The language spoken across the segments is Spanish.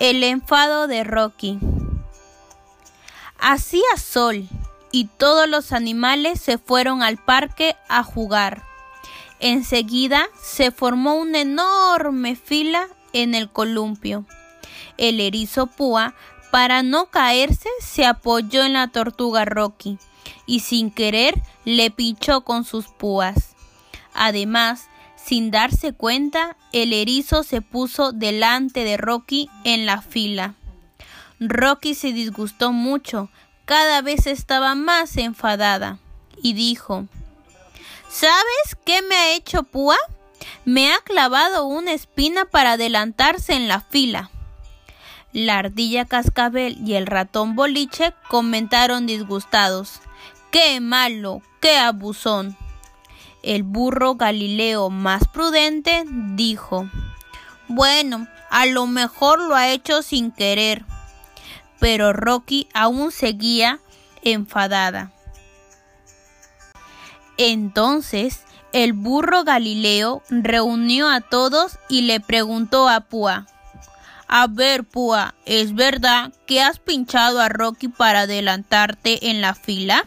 El enfado de Rocky. Hacía sol y todos los animales se fueron al parque a jugar. Enseguida se formó una enorme fila en el columpio. El erizo Púa, para no caerse, se apoyó en la tortuga Rocky y sin querer le pinchó con sus púas. Además, sin darse cuenta, el erizo se puso delante de Rocky en la fila. Rocky se disgustó mucho, cada vez estaba más enfadada, y dijo ¿Sabes qué me ha hecho Púa? Me ha clavado una espina para adelantarse en la fila. La ardilla cascabel y el ratón boliche comentaron disgustados. ¡Qué malo! ¡Qué abusón! El burro Galileo más prudente dijo, Bueno, a lo mejor lo ha hecho sin querer. Pero Rocky aún seguía enfadada. Entonces el burro Galileo reunió a todos y le preguntó a Púa, A ver, Púa, ¿es verdad que has pinchado a Rocky para adelantarte en la fila?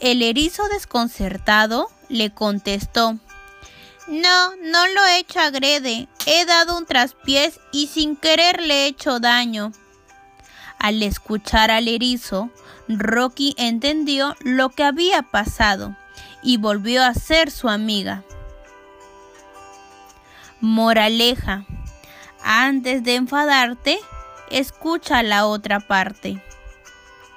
El erizo desconcertado le contestó No, no lo he hecho agrede. He dado un traspiés y sin querer le he hecho daño. Al escuchar al erizo, Rocky entendió lo que había pasado y volvió a ser su amiga. Moraleja. Antes de enfadarte, escucha la otra parte.